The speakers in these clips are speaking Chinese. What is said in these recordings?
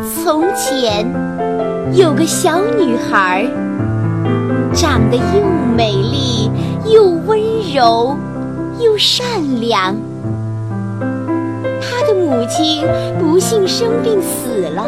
从前有个小女孩，长得又美丽又温柔又善良。她的母亲不幸生病死了，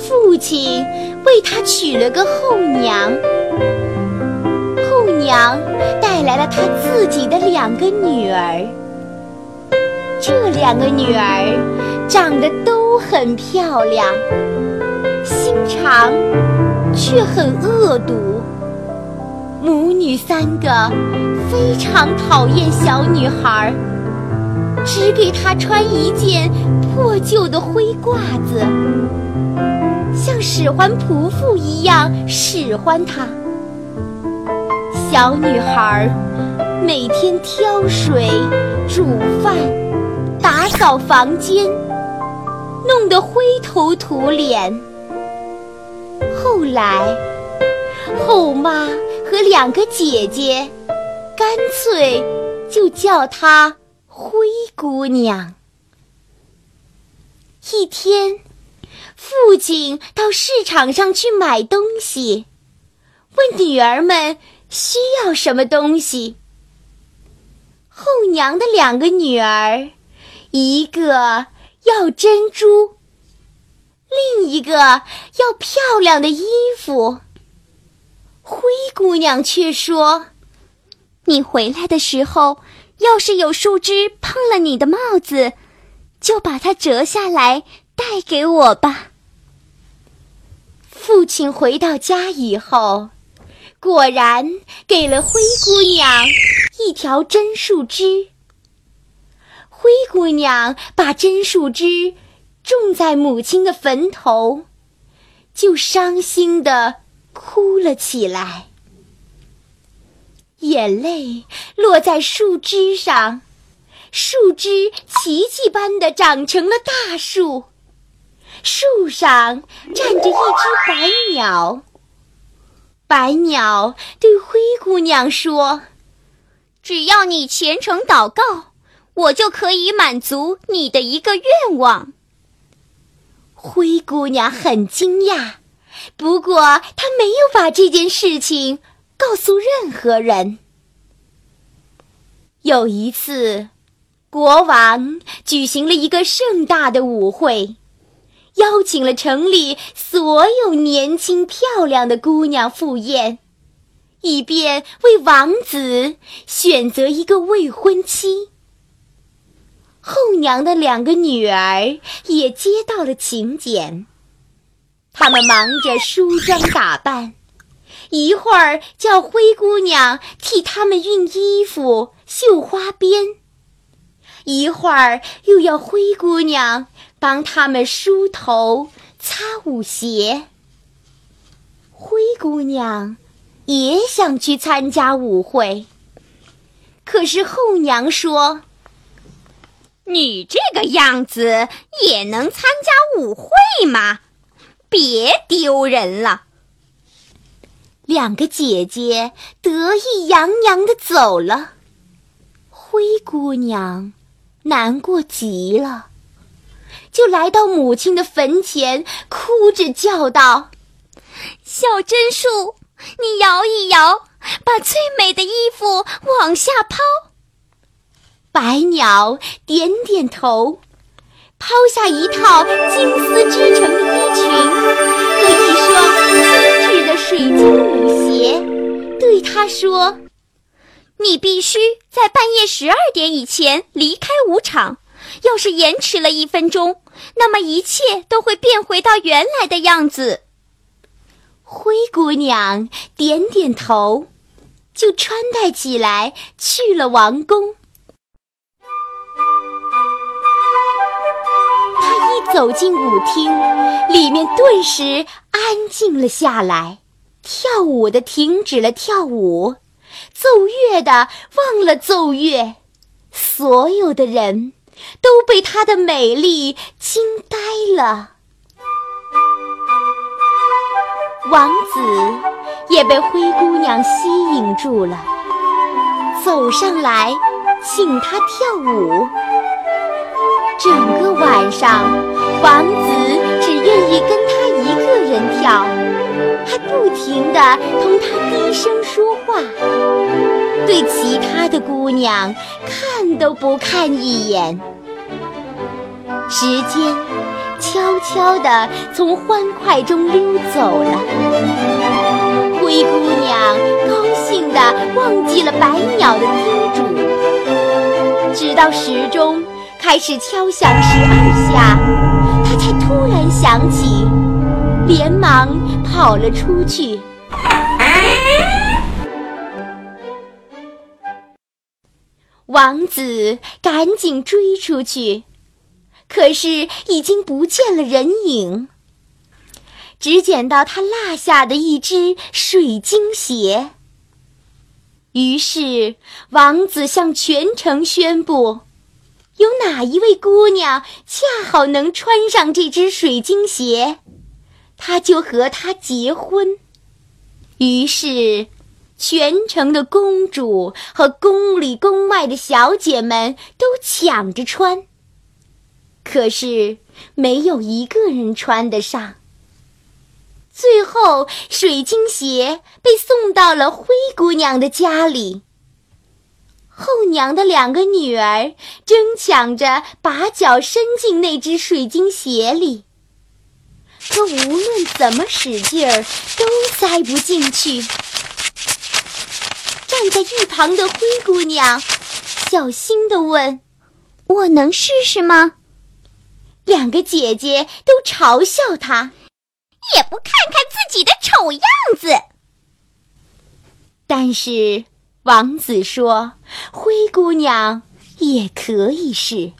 父亲为她娶了个后娘，后娘带来了她自己的两个女儿。这两个女儿长得都很漂亮，心肠却很恶毒。母女三个非常讨厌小女孩，只给她穿一件破旧的灰褂子，像使唤仆妇一样使唤她。小女孩每天挑水、煮饭。打扫房间，弄得灰头土脸。后来，后妈和两个姐姐干脆就叫她灰姑娘。一天，父亲到市场上去买东西，问女儿们需要什么东西。后娘的两个女儿。一个要珍珠，另一个要漂亮的衣服。灰姑娘却说：“你回来的时候，要是有树枝碰了你的帽子，就把它折下来带给我吧。”父亲回到家以后，果然给了灰姑娘一条真树枝。灰姑娘把真树枝种在母亲的坟头，就伤心的哭了起来。眼泪落在树枝上，树枝奇迹般的长成了大树。树上站着一只白鸟。白鸟对灰姑娘说：“只要你虔诚祷告。”我就可以满足你的一个愿望。灰姑娘很惊讶，不过她没有把这件事情告诉任何人。有一次，国王举行了一个盛大的舞会，邀请了城里所有年轻漂亮的姑娘赴宴，以便为王子选择一个未婚妻。后娘的两个女儿也接到了请柬，他们忙着梳妆打扮，一会儿叫灰姑娘替他们熨衣服、绣花边，一会儿又要灰姑娘帮他们梳头、擦舞鞋。灰姑娘也想去参加舞会，可是后娘说。你这个样子也能参加舞会吗？别丢人了！两个姐姐得意洋洋的走了，灰姑娘难过极了，就来到母亲的坟前，哭着叫道：“小真树，你摇一摇，把最美的衣服往下抛。”白鸟点点头，抛下一套金丝织成的衣裙和一双精致的水晶舞鞋，对他说：“你必须在半夜十二点以前离开舞场。要是延迟了一分钟，那么一切都会变回到原来的样子。”灰姑娘点点头，就穿戴起来去了王宫。走进舞厅，里面顿时安静了下来。跳舞的停止了跳舞，奏乐的忘了奏乐，所有的人都被她的美丽惊呆了。王子也被灰姑娘吸引住了，走上来请她跳舞。整个晚上，王子只愿意跟她一个人跳。还不停地同他低声说话，对其他的姑娘看都不看一眼。时间悄悄地从欢快中溜走了，灰姑娘高兴地忘记了百鸟的叮嘱，直到时钟开始敲响十二下，才突然想起。连忙跑了出去。王子赶紧追出去，可是已经不见了人影，只捡到他落下的一只水晶鞋。于是，王子向全城宣布：有哪一位姑娘恰好能穿上这只水晶鞋？他就和她结婚，于是，全城的公主和宫里宫外的小姐们都抢着穿。可是，没有一个人穿得上。最后，水晶鞋被送到了灰姑娘的家里。后娘的两个女儿争抢着把脚伸进那只水晶鞋里。可无论怎么使劲儿，都塞不进去。站在一旁的灰姑娘小心地问：“我能试试吗？”两个姐姐都嘲笑她：“也不看看自己的丑样子。”但是王子说：“灰姑娘也可以试。”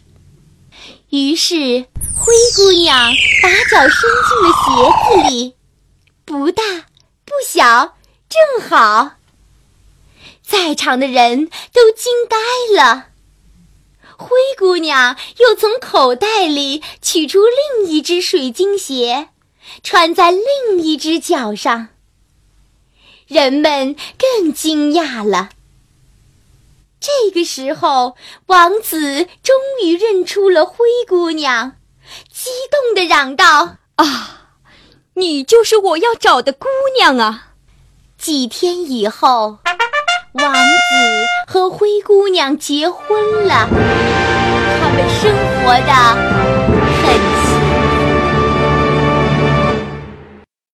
于是。灰姑娘把脚伸进了鞋子里，不大不小，正好。在场的人都惊呆了。灰姑娘又从口袋里取出另一只水晶鞋，穿在另一只脚上。人们更惊讶了。这个时候，王子终于认出了灰姑娘。激动地嚷道：“啊，你就是我要找的姑娘啊！”几天以后，王子和灰姑娘结婚了，他们生活的。